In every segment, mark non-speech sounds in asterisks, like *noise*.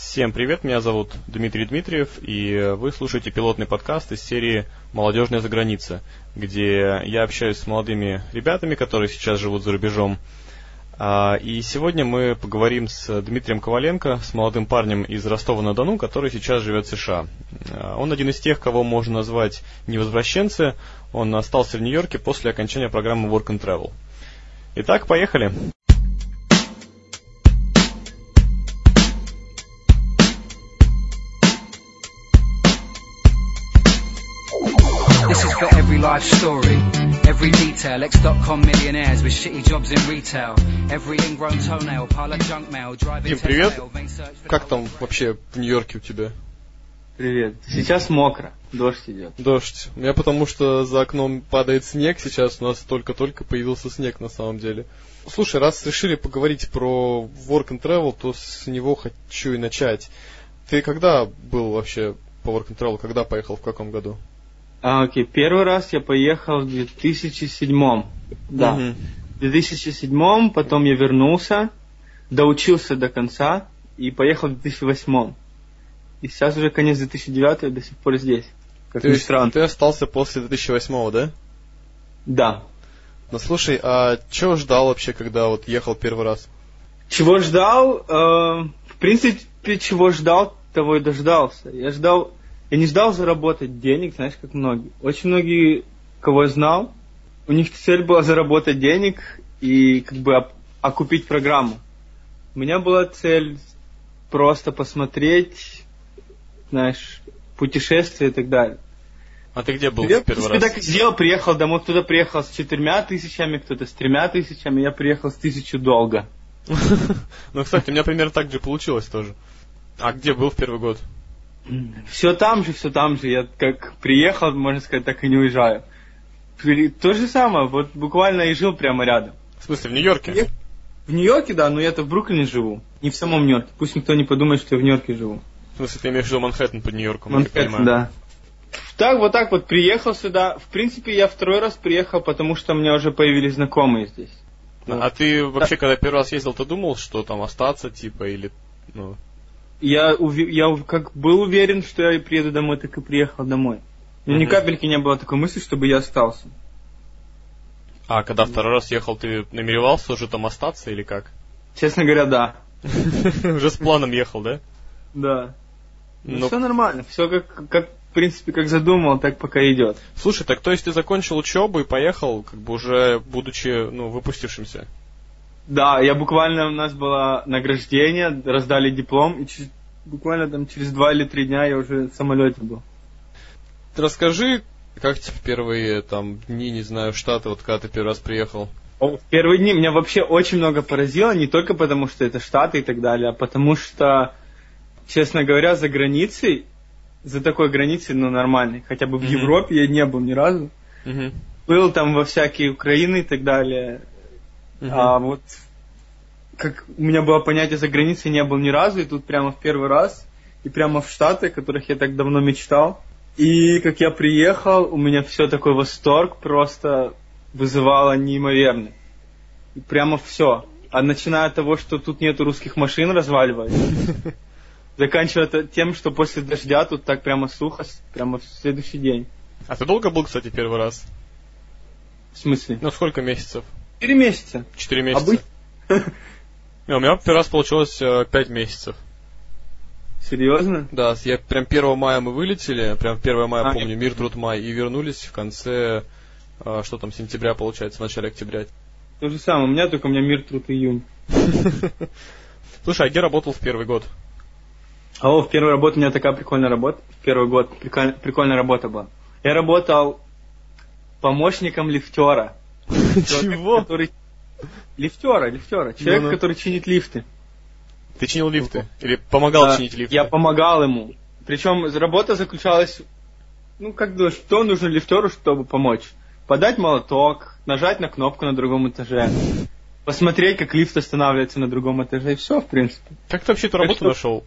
Всем привет, меня зовут Дмитрий Дмитриев, и вы слушаете пилотный подкаст из серии «Молодежная за граница», где я общаюсь с молодыми ребятами, которые сейчас живут за рубежом. А, и сегодня мы поговорим с Дмитрием Коваленко, с молодым парнем из Ростова-на-Дону, который сейчас живет в США. А, он один из тех, кого можно назвать невозвращенцы. Он остался в Нью-Йорке после окончания программы Work and Travel. Итак, поехали. Every life story. Every detail, X.com millionaires with shitty jobs in retail. Every ingrown toenail, pile of junk mail, driving Дим, привет. Как там вообще в Нью-Йорке у тебя? Привет. Сейчас мокро. Дождь идет. Дождь. У меня потому что за окном падает снег сейчас. У нас только-только появился снег на самом деле. Слушай, раз решили поговорить про work and travel, то с него хочу и начать. Ты когда был вообще по work and travel? Когда поехал? В каком году? А, окей, первый раз я поехал в 2007. Да. Угу. В 2007, потом я вернулся, доучился до конца и поехал в 2008. И сейчас уже конец 2009, я до сих пор здесь. Как То есть странно. ты остался после 2008, да? Да. Ну слушай, а чего ждал вообще, когда вот ехал первый раз? Чего ждал? Э, в принципе, чего ждал, того и дождался. Я ждал я не ждал заработать денег, знаешь, как многие. Очень многие, кого я знал, у них цель была заработать денег и как бы окупить программу. У меня была цель просто посмотреть, знаешь, путешествия и так далее. А ты где был я, в первый раз? Я так сделал, приехал домой, кто-то приехал с четырьмя тысячами, кто-то с тремя тысячами, я приехал с тысячу долго. *laughs* Ну, кстати, у меня примерно так же получилось тоже. А где был в первый год? Все там же, все там же. Я как приехал, можно сказать, так и не уезжаю. То же самое, вот буквально и жил прямо рядом. В смысле, в Нью-Йорке? В Нью-Йорке, да, но я-то в Бруклине живу. Не в самом Нью-Йорке. Пусть никто не подумает, что я в Нью-Йорке живу. В смысле, ты имеешь в виду Манхэттен под Нью-Йорком, Манхэттен, да. Так, вот так вот приехал сюда. В принципе, я второй раз приехал, потому что у меня уже появились знакомые здесь. А, а ты вообще, да. когда первый раз ездил, ты думал, что там остаться, типа, или, ну... Я, я как был уверен, что я приеду домой, так и приехал домой. Но mm-hmm. ни капельки не было такой мысли, чтобы я остался. А когда второй раз ехал, ты намеревался уже там остаться или как? Честно говоря, да. *laughs* Уже с планом ехал, да? Да. Ну, все нормально, все как, как, в принципе, как задумал, так пока идет. Слушай, так то есть ты закончил учебу и поехал, как бы уже будучи, ну, выпустившимся? Да, я буквально, у нас было награждение, раздали диплом, и через, буквально там через два или три дня я уже в самолете был. Расскажи, как тебе первые там дни, не знаю, в Штаты, вот когда ты первый раз приехал? В первые дни меня вообще очень много поразило, не только потому, что это Штаты и так далее, а потому что, честно говоря, за границей, за такой границей, ну, нормальной, хотя бы в mm-hmm. Европе я не был ни разу. Mm-hmm. Был там во всякие Украины и так далее, Uh-huh. А вот как у меня было понятие за границей не был ни разу, и тут прямо в первый раз, и прямо в Штаты, которых я так давно мечтал. И как я приехал, у меня все такой восторг просто вызывало неимоверный. И прямо все. А начиная от того, что тут нету русских машин, разваливает. *laughs* Заканчивая тем, что после дождя тут так прямо сухо, прямо в следующий день. А ты долго был, кстати, первый раз? В смысле? Ну, сколько месяцев? Четыре месяца. Четыре месяца. А Не, у меня первый раз получилось э, пять месяцев. Серьезно? Да, я прям 1 мая мы вылетели, прям 1 мая а, помню, мир, труд, май, и вернулись в конце, э, что там, сентября получается, в начале октября. То же самое, у меня только у меня мир, труд, июнь. *laughs* Слушай, а где работал в первый год? О, в первую работу у меня такая прикольная работа. В первый год прикольная работа была. Я работал помощником лифтера. Чего? Который... Лифтера, лифтера. Человек, ну, ну. который чинит лифты. Ты чинил лифты? Или помогал а, чинить лифты? Я помогал ему. Причем работа заключалась, ну, как думаешь, что нужно лифтеру, чтобы помочь? Подать молоток, нажать на кнопку на другом этаже, посмотреть, как лифт останавливается на другом этаже, и все, в принципе. Как ты вообще эту работу что... нашел?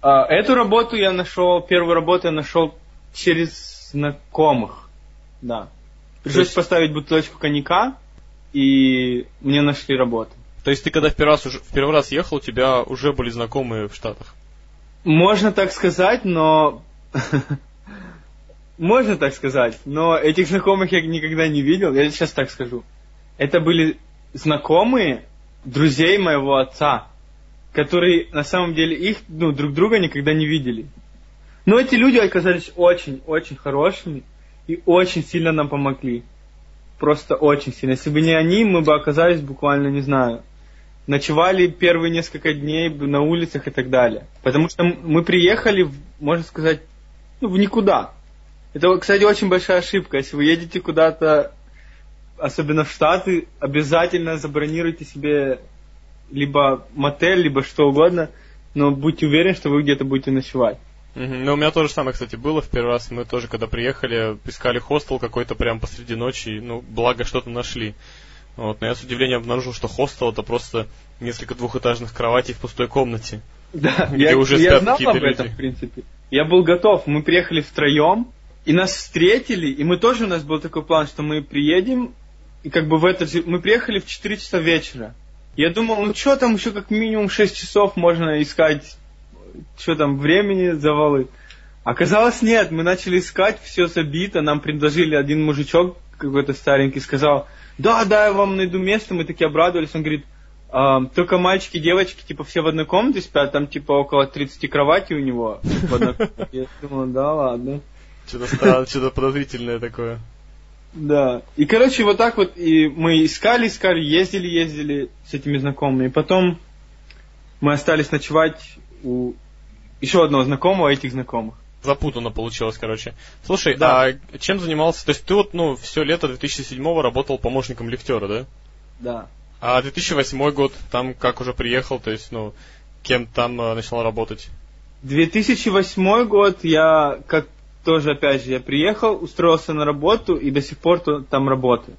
А, эту работу я нашел, первую работу я нашел через знакомых, да. Пришлось есть... поставить бутылочку коньяка, и мне нашли работу. То есть ты когда в первый раз, в первый раз ехал, у тебя уже были знакомые в Штатах? Можно так сказать, но... *laughs* Можно так сказать, но этих знакомых я никогда не видел. Я сейчас так скажу. Это были знакомые друзей моего отца, которые на самом деле их ну, друг друга никогда не видели. Но эти люди оказались очень-очень хорошими и очень сильно нам помогли. Просто очень сильно. Если бы не они, мы бы оказались буквально, не знаю, ночевали первые несколько дней на улицах и так далее. Потому что мы приехали, можно сказать, ну, в никуда. Это, кстати, очень большая ошибка. Если вы едете куда-то, особенно в Штаты, обязательно забронируйте себе либо мотель, либо что угодно, но будьте уверены, что вы где-то будете ночевать. Угу. Ну, у меня тоже самое, кстати, было в первый раз. Мы тоже, когда приехали, искали хостел какой-то прям посреди ночи. Ну, благо, что-то нашли. Вот, но я с удивлением обнаружил, что хостел это просто несколько двухэтажных кроватей в пустой комнате. *laughs* Да, где я, уже я знал об этом, в принципе. Я был готов. Мы приехали втроем, и нас встретили, и мы тоже, у нас был такой план, что мы приедем, и как бы в этот же... Мы приехали в 4 часа вечера. Я думал, ну что там еще как минимум 6 часов можно искать, что там, времени завалы. Оказалось, нет, мы начали искать, все забито, нам предложили один мужичок какой-то старенький, сказал, да, да, я вам найду место, мы такие обрадовались, он говорит, а, только мальчики, девочки, типа, все в одной комнате спят, там, типа, около 30 кроватей у него. *laughs* Я думал, да, ладно. Что-то что подозрительное такое. Да. И, короче, вот так вот и мы искали, искали, ездили, ездили с этими знакомыми. И потом мы остались ночевать у еще одного знакомого этих знакомых. Запутанно получилось, короче. Слушай, да. а чем занимался? То есть ты вот, ну, все лето 2007 работал помощником лифтера, да? Да. А 2008 год, там как уже приехал, то есть, ну, кем там э, начал работать? 2008 год я, как тоже, опять же, я приехал, устроился на работу и до сих пор там работаю.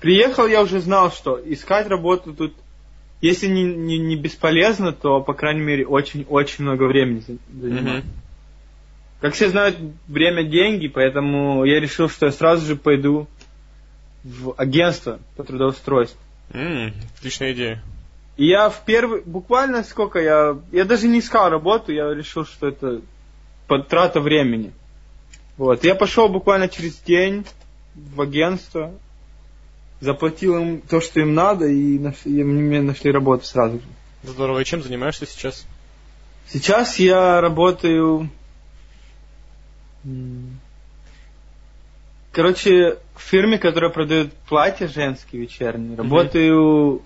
Приехал, я уже знал, что искать работу тут, если не, не, не бесполезно, то, по крайней мере, очень-очень много времени занимает. Mm-hmm. Как все знают, время деньги, поэтому я решил, что я сразу же пойду в агентство по трудоустройству. Mm, отличная идея. И я в первый, буквально сколько я, я даже не искал работу, я решил, что это подтрата времени. Вот, я пошел буквально через день в агентство, заплатил им то, что им надо, и, нашли, и мне нашли работу сразу же. Здорово. И чем занимаешься сейчас? Сейчас я работаю Короче, в фирме, которая продает платья женские вечерние, работаю,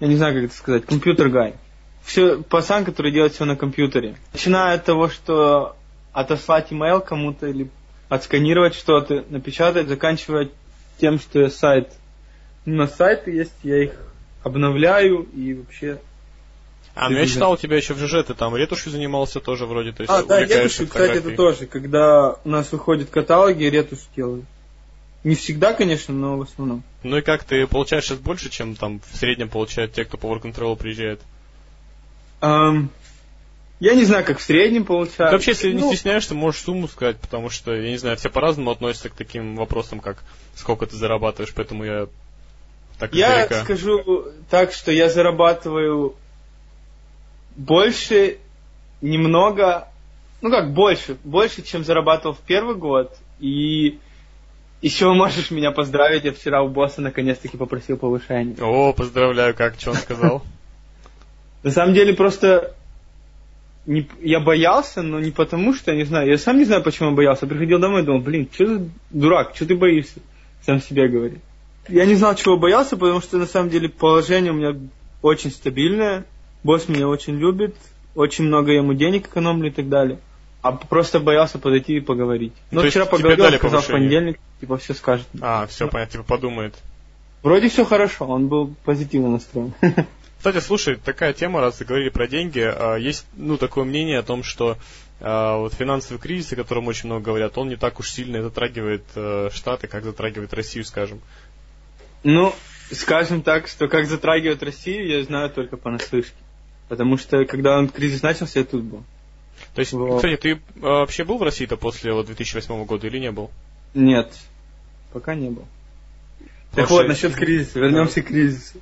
я не знаю, как это сказать, компьютер гай. Все, пацан, который делает все на компьютере. Начиная от того, что отослать email кому-то или отсканировать что-то, напечатать, заканчивая тем, что я сайт. На сайты есть, я их обновляю и вообще а, ну я читал у тебя еще в ЖЖ, ты там ретушью занимался тоже вроде, то есть А, да, ретушью, кстати, это тоже, когда у нас выходят каталоги, ретушь делаю. Не всегда, конечно, но в основном. Ну и как, ты получаешь сейчас больше, чем там в среднем получают те, кто по Work Control приезжает? Um, я не знаю, как в среднем получают. Ты вообще, если ну, не стесняешься, можешь сумму сказать, потому что, я не знаю, все по-разному относятся к таким вопросам, как сколько ты зарабатываешь, поэтому я так Я издалека. скажу так, что я зарабатываю больше немного, ну как больше, больше, чем зарабатывал в первый год. И еще можешь меня поздравить, я вчера у босса наконец-таки попросил повышение. О, поздравляю, как, что он сказал? *laughs* На самом деле просто не, я боялся, но не потому, что, я не знаю, я сам не знаю, почему я боялся. Приходил домой и думал, блин, что за дурак, что ты боишься? Сам себе говорит. Я не знал, чего боялся, потому что на самом деле положение у меня очень стабильное. Босс меня очень любит, очень много ему денег экономлю и так далее. А просто боялся подойти и поговорить. Ну, вчера поговорил, сказал в понедельник, типа, все скажет. А, все, понятно, типа, подумает. Вроде все хорошо, он был позитивно настроен. *laughs* Кстати, слушай, такая тема, раз заговорили про деньги, а, есть, ну, такое мнение о том, что а, вот финансовый кризис, о котором очень много говорят, он не так уж сильно затрагивает э, Штаты, как затрагивает Россию, скажем. Ну, скажем так, что как затрагивает Россию, я знаю только понаслышке. Потому что когда он кризис начался, я тут был. То есть, вот. кстати, ты а, вообще был в России-то после вот, 2008 года или не был? Нет, пока не был. Так вот, насчет кризиса, вернемся к кризису.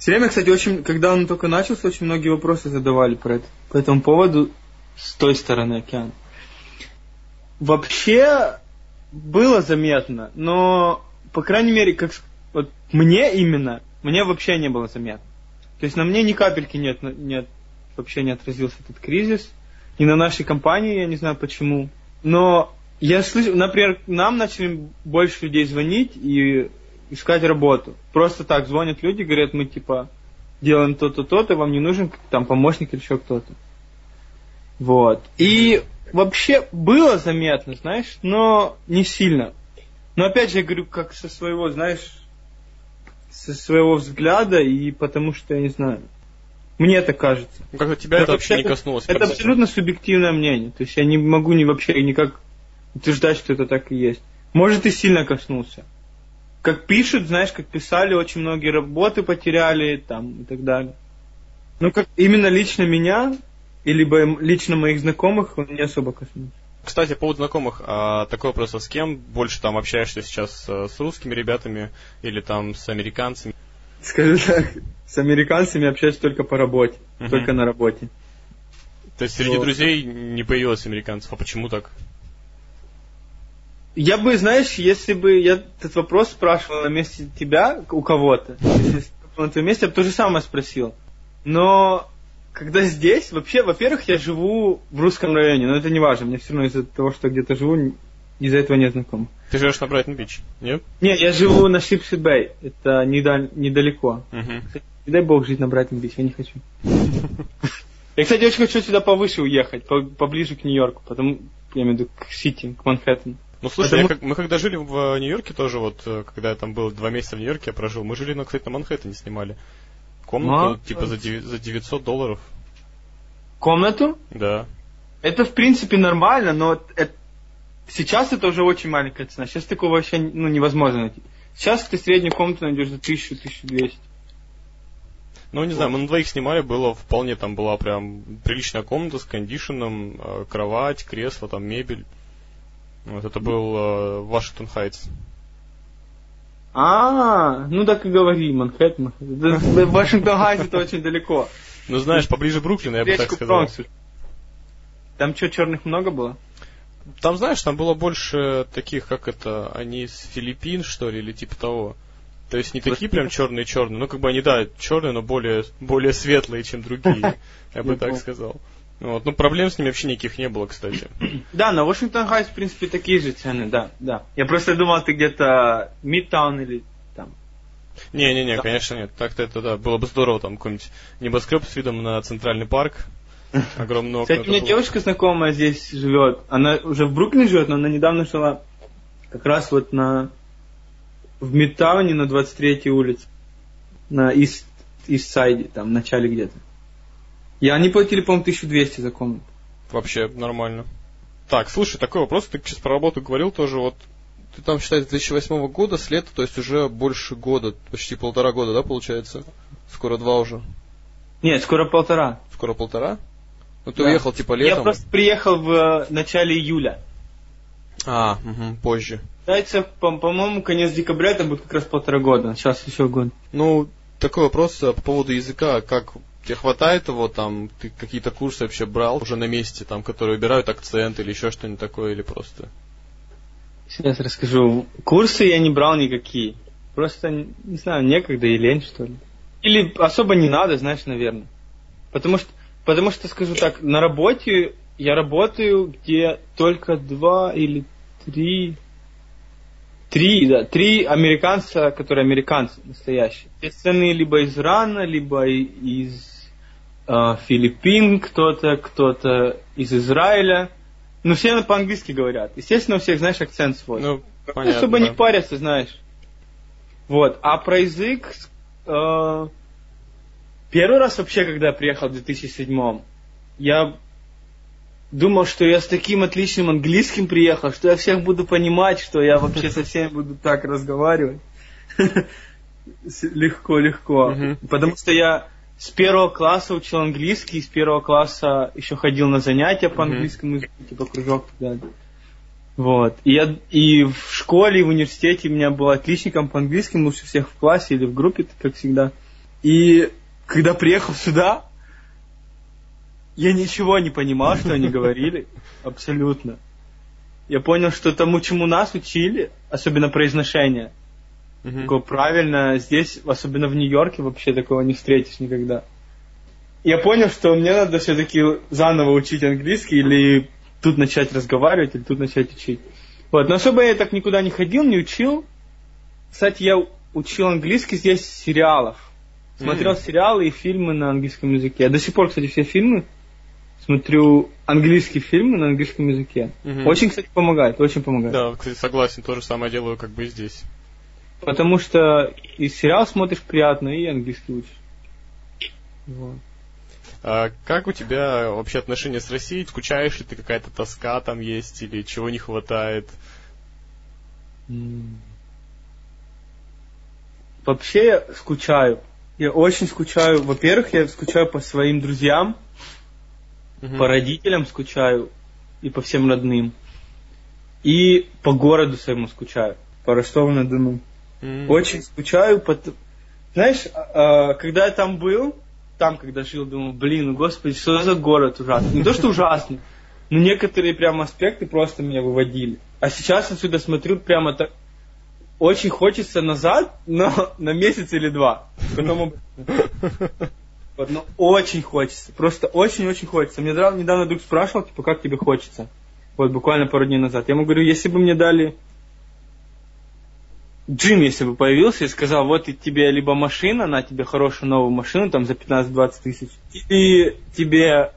Все время, кстати, очень, когда он только начался, очень многие вопросы задавали про это, по этому поводу с той стороны океана. Вообще было заметно, но, по крайней мере, как вот мне именно, мне вообще не было заметно. То есть на мне ни капельки нет, нет, вообще не отразился этот кризис. И на нашей компании, я не знаю почему. Но я слышу, например, нам начали больше людей звонить и искать работу. Просто так звонят люди, говорят, мы типа делаем то-то, то-то, вам не нужен там помощник или еще кто-то. Вот. И вообще было заметно, знаешь, но не сильно. Но опять же, я говорю, как со своего, знаешь, со своего взгляда, и потому что, я не знаю, мне это кажется. Ну, как тебя это, это вообще не коснулось? Это абсолютно субъективное мнение. То есть я не могу ни вообще никак утверждать, что это так и есть. Может, и сильно коснулся. Как пишут, знаешь, как писали, очень многие работы потеряли там и так далее. Ну, как именно лично меня, и либо лично моих знакомых, он не особо коснулся. Кстати, по поводу знакомых, а, такой вопрос, а с кем больше там общаешься сейчас, э, с русскими ребятами или там с американцами? Скажу так, с американцами общаюсь только по работе, uh только на работе. То есть среди вот. друзей не появилось американцев, а почему так? Я бы, знаешь, если бы я этот вопрос спрашивал на месте тебя у кого-то, если на твоем месте, я бы то же самое спросил. Но когда здесь, вообще, во-первых, я живу в русском районе, но это не важно, мне все равно из-за того, что где-то живу, из-за этого не знаком. Ты живешь на Брайтон-Бич, нет? Нет, я живу на Sheepshead Bay, это недалеко. Угу. Кстати, не дай бог жить на Брайтон-Бич, я не хочу. *laughs* Я, кстати, очень хочу сюда повыше уехать, поближе к Нью-Йорку, потому, я имею в виду, к Сити, к Манхэттену. Ну слушай, Потому... я, как, мы когда жили в Нью-Йорке тоже, вот э, когда я там был два месяца в Нью-Йорке, я прожил, мы жили, ну, кстати, на Манхэттене снимали. Комнату, а? типа, за, 9, за 900 долларов. Комнату? Да. Это, в принципе, нормально, но это... сейчас это уже очень маленькая цена. Сейчас такого вообще ну, невозможно найти. Сейчас ты среднюю комнату найдешь за 1000-1200. Ну, не знаю, мы на двоих снимали, было вполне, там была прям приличная комната с кондишеном, э, кровать, кресло, там мебель. Вот это был э, Вашингтон Хайтс. А, ну так и говори, Манхэттен. Вашингтон Хайтс это очень далеко. Ну знаешь, поближе Бруклина, я бы так сказал. Там что, черных много было? Там, знаешь, там было больше таких, как это, они из Филиппин, что ли, или типа того. То есть не такие прям черные-черные, ну как бы они, да, черные, но более, более светлые, чем другие, *laughs* я бы так сказал. Вот. Ну, проблем с ними вообще никаких не было, кстати. *clears throat* Да, на Вашингтон Хайтс, в принципе, такие же цены, да, да. Я просто думал, ты где-то Мидтаун или там. Не-не-не, да. конечно нет. Так-то это, да, было бы здорово, там, какой-нибудь небоскреб с видом на центральный парк. *laughs* Огромного. Кстати, у меня девушка знакомая здесь живет. Она уже в Бруклине живет, но она недавно жила как раз вот на в Мидтауне на 23-й улице. На Ист, Ист-Сайде, там, в начале где-то. И они платили, по-моему, 1200 за комнату. Вообще нормально. Так, слушай, такой вопрос, ты сейчас про работу говорил тоже, вот ты там считаешь 2008 года, с лета, то есть уже больше года, почти полтора года, да, получается? Скоро два уже. Нет, скоро полтора. Скоро полтора? Ну ты да. уехал типа летом? Я просто приехал в э, начале июля. А, угу, позже. Считается, по- по-моему, конец декабря это будет как раз полтора года. Сейчас еще год. Ну, такой вопрос э, по поводу языка. Как Тебе хватает его там, ты какие-то курсы вообще брал уже на месте, там, которые убирают акцент или еще что-нибудь такое, или просто? Сейчас расскажу. Курсы я не брал никакие. Просто, не знаю, некогда и лень, что ли. Или особо не надо, знаешь, наверное. Потому что, потому что, скажу так, на работе я работаю, где только два или три Три, да, три американца, которые американцы настоящие. Все страны либо из Ирана, либо из Филиппин, кто-то, кто-то из Израиля. Ну, все по-английски говорят. Естественно, у всех, знаешь, акцент свой. Ну, понятно, Чтобы да. не париться, знаешь. Вот. А про язык... Э, первый раз вообще, когда я приехал в 2007 я думал, что я с таким отличным английским приехал, что я всех буду понимать, что я вообще со всеми буду так разговаривать. *laughs* Легко, легко. Потому что я с первого класса учил английский, с первого класса еще ходил на занятия по английскому языку, типа кружок и так далее. Вот. И, я, и в школе, и в университете у меня был отличником по английскому, лучше всех в классе или в группе, как всегда. И когда приехал сюда, я ничего не понимал, что они говорили. *laughs* Абсолютно. Я понял, что тому, чему нас учили, особенно произношение, Мгм. такое правильно, здесь, особенно в Нью-Йорке, вообще такого не встретишь никогда. Я понял, что мне надо все-таки заново учить английский или тут начать разговаривать, или тут начать учить. Вот, но особо я так никуда не ходил, не учил. Кстати, я учил английский здесь сериалов. Смотрел М. сериалы и фильмы на английском языке. Я до сих пор, кстати, все фильмы смотрю английские фильмы на английском языке. Мгм. Очень, кстати, помогает, очень помогает. Да, кстати, согласен, то же самое делаю как бы и здесь. Потому что и сериал смотришь приятно, и английский учишь. Вот. А как у тебя вообще отношения с Россией? Скучаешь ли ты, какая-то тоска там есть или чего не хватает? Вообще я скучаю. Я очень скучаю. Во-первых, я скучаю по своим друзьям, Мгм. по родителям скучаю и по всем родным. И по городу своему скучаю, по Ростову-на-Дону. М. Очень скучаю. по т- Знаешь, а, а, когда я там был, там, когда жил, думал, блин, ну господи, что за город ужасный. Не то, что ужасный, но некоторые прям аспекты просто меня выводили. А сейчас отсюда смотрю прямо так, очень хочется назад, но *laughs* на месяц или два. Потом вот, но очень хочется. Просто очень-очень хочется. Мне недавно друг спрашивал, типа, как тебе хочется? Вот буквально пару дней назад. Я ему говорю, если бы мне дали Джим, если бы появился и сказал, вот и тебе либо машина, на тебе хорошую новую машину, там за 15-20 тысяч, или тебе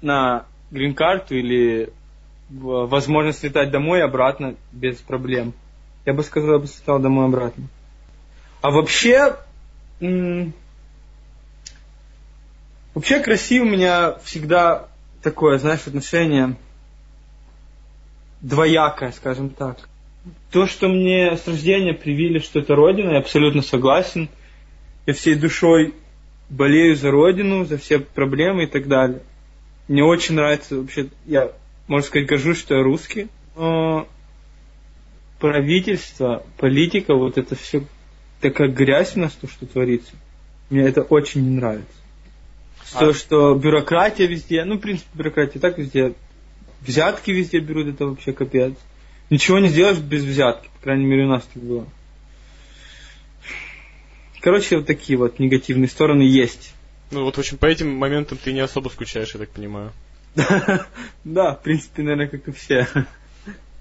на грин-карту или возможность летать домой и обратно без проблем. Я бы сказал, я бы слетал домой и обратно. А вообще, м, вообще к России у меня всегда такое, знаешь, отношение двоякое, скажем так. То, что мне с рождения привили, что это Родина, я абсолютно согласен. Я всей душой болею за Родину, за все проблемы и так далее. Мне очень нравится вообще, я, можно сказать, горжусь, что я русский. Но правительство, политика, вот это все такая грязь у нас, то, что творится. Мне это очень не нравится. А- То, что бюрократия везде, ну, в принципе, бюрократия так везде. Взятки везде берут, это вообще капец. Ничего не сделаешь без взятки, по крайней мере, у нас так было. Короче, вот такие вот негативные стороны есть. Ну вот, в общем, по этим моментам ты не особо скучаешь, я так понимаю. *laughs* Да, в принципе, наверное, как и все.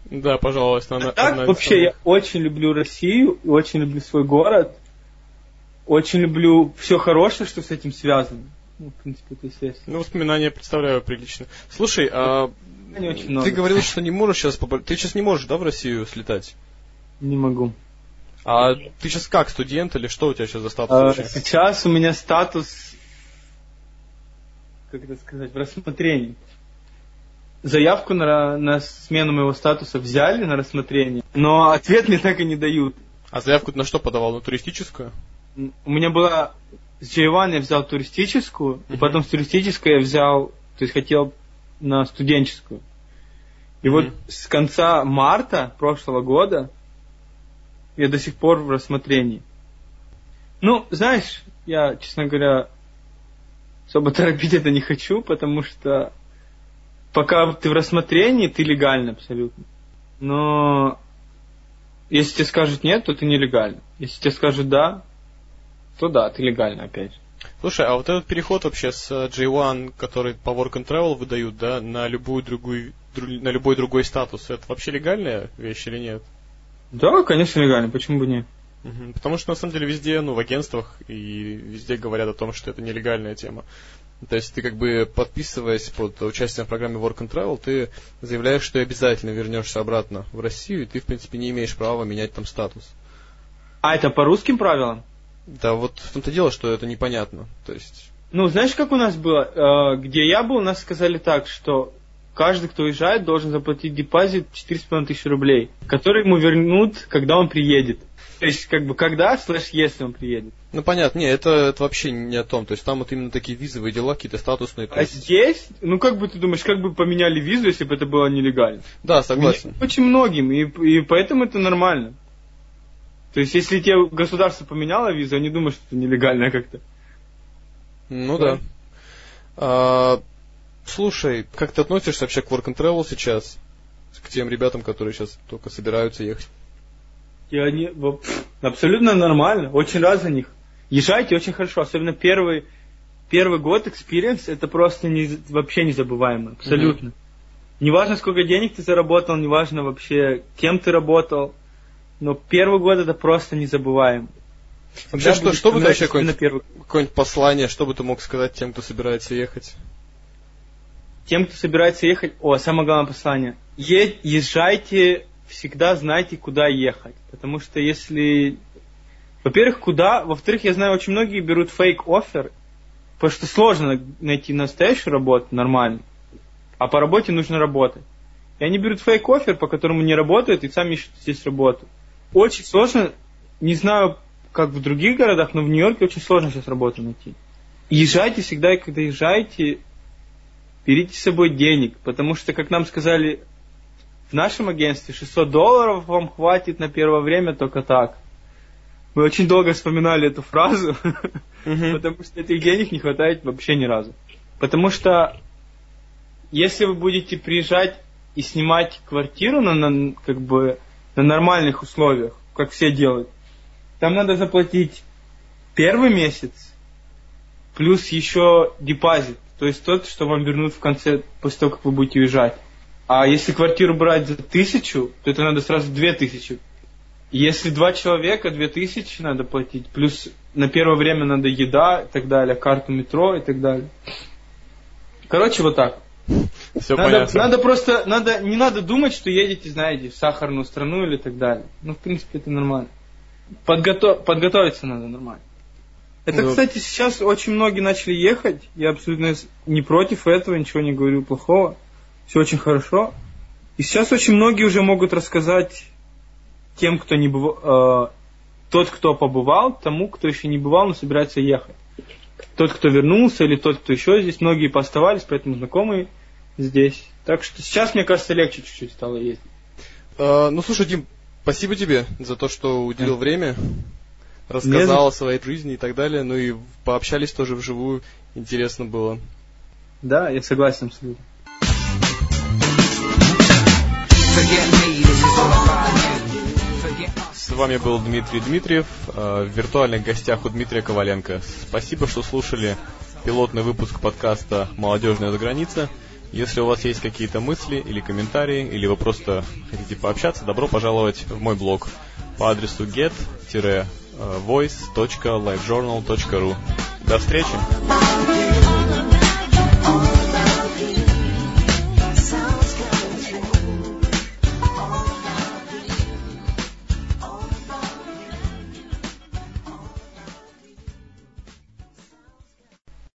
Да, пожалуйста. Она, А Так, одна из вообще, самых- я очень люблю Россию, очень люблю свой город. Очень люблю все хорошее, что с этим связано. Ну, в принципе, это естественно. Ну, воспоминания представляю прилично. Слушай, а Не очень ты много. говорил, что не можешь сейчас... Ты сейчас не можешь, да, в Россию слетать? Не могу. А ты сейчас как, студент или что у тебя сейчас за статус А, вообще? Сейчас у меня статус, как это сказать, в рассмотрении. Заявку на, на смену моего статуса взяли на рассмотрение, но ответ мне так и не дают. А заявку ты на что подавал? На туристическую? У меня была с J1 я взял туристическую, и Мгм. потом с туристической я взял, то есть хотел на студенческую. И Мгм. вот с конца марта прошлого года я до сих пор в рассмотрении. Ну, знаешь, я, честно говоря, особо *laughs* торопить это не хочу, потому что пока ты в рассмотрении, ты легально абсолютно. Но если тебе скажут нет, то ты нелегально. Если тебе скажут да, то да, ты легально опять. Слушай, а вот этот переход вообще с э, J1, который по Work and Travel выдают, да, на любую другую, дру- на любой другой статус, это вообще легальная вещь или нет? Да, конечно, легально, почему бы нет? Потому что на самом деле везде, ну, в агентствах и везде говорят о том, что это нелегальная тема. То есть ты как бы подписываясь под участием в программе Work and Travel, ты заявляешь, что ты обязательно вернешься обратно в Россию, и ты, в принципе, не имеешь права менять там статус. А это по русским правилам? Да, вот в том-то дело, что это непонятно. То есть, Ну, знаешь, как у нас было? Э, Где я был, нас сказали так, что каждый, кто уезжает, должен заплатить депозит 4,5 тысячи рублей, который ему вернут, когда он приедет. То есть, как бы, когда, слэш, если он приедет. ну понятно, не, это, это вообще не о том. То есть там вот именно такие визовые дела, какие-то статусные. А есть- здесь, ну, как бы ты думаешь, как бы поменяли визу, если бы это было нелегально? Да, согласен. Очень многим, и, и поэтому это нормально. То есть, если тебе государство поменяло визу, они думают, что это нелегально как-то. Ну да. да. А, слушай, как ты относишься вообще к Work and Travel сейчас? К тем ребятам, которые сейчас только собираются ехать? Я не, абсолютно нормально, очень рад за них. Езжайте очень хорошо, особенно первый, первый год experience, это просто не, вообще незабываемо, абсолютно. Mm-hmm. Неважно, сколько денег ты заработал, неважно вообще, кем ты работал, но первый год это просто незабываемо. Вообще, что, что бы ты вообще какое-нибудь, какое-нибудь послание, что бы ты мог сказать тем, кто собирается ехать? Тем, кто собирается ехать, о, самое главное послание. Е- езжайте, всегда знайте, куда ехать. Потому что если... Во-первых, куда? Во-вторых, я знаю, очень многие берут фейк офер, потому что сложно найти настоящую работу нормально, а по работе нужно работать. И они берут фейк офер, по которому не работают, и сами ищут здесь работу. Очень сложно, не знаю, как в других городах, но в Нью-Йорке очень сложно сейчас работу найти. Езжайте всегда, когда езжаете, берите с собой денег, потому что, как нам сказали в нашем агентстве, 600 долларов вам хватит на первое время только так. Мы очень долго вспоминали эту фразу, *laughs* потому что этих денег не хватает вообще ни разу. Потому что если вы будете приезжать и снимать квартиру на, на, как бы, на нормальных условиях, как все делают, там надо заплатить первый месяц, плюс еще депозит, то есть тот, что вам вернут в конце, после того, как вы будете уезжать. А если квартиру брать за тысячу, то это надо сразу две тысячи. Если два человека, две тысячи надо платить, плюс на первое время надо еда и так далее, карту метро и так далее. Короче, вот так. Все надо, понятно. Надо просто, надо, не надо думать, что едете, знаете, в сахарную страну или так далее. Ну, в принципе, это нормально. Подготов... Подготовиться надо нормально. Это, ну, кстати, сейчас очень многие начали ехать. Я абсолютно не против этого, ничего не говорю плохого. Все очень хорошо. И сейчас очень многие уже могут рассказать тем, кто не бывал, э, тот, кто побывал, тому, кто еще не бывал, но собирается ехать. Тот, кто вернулся, или тот, кто еще здесь, многие поставались, поэтому знакомые здесь. Так что сейчас, мне кажется, легче чуть-чуть стало ездить. А, ну, слушай, Дим, Спасибо тебе за то, что уделил время, рассказал о своей жизни и так далее. Ну и пообщались тоже вживую. Интересно было. Да, я согласен с Людом. С вами был Дмитрий Дмитриев, э, в виртуальных гостях у Дмитрия Коваленко. Спасибо, что слушали пилотный выпуск подкаста «Молодежная за граница». Если у вас есть какие-то мысли или комментарии, или вы просто хотите пообщаться, добро пожаловать в мой блог по адресу get-voice.livejournal.ru. До встречи!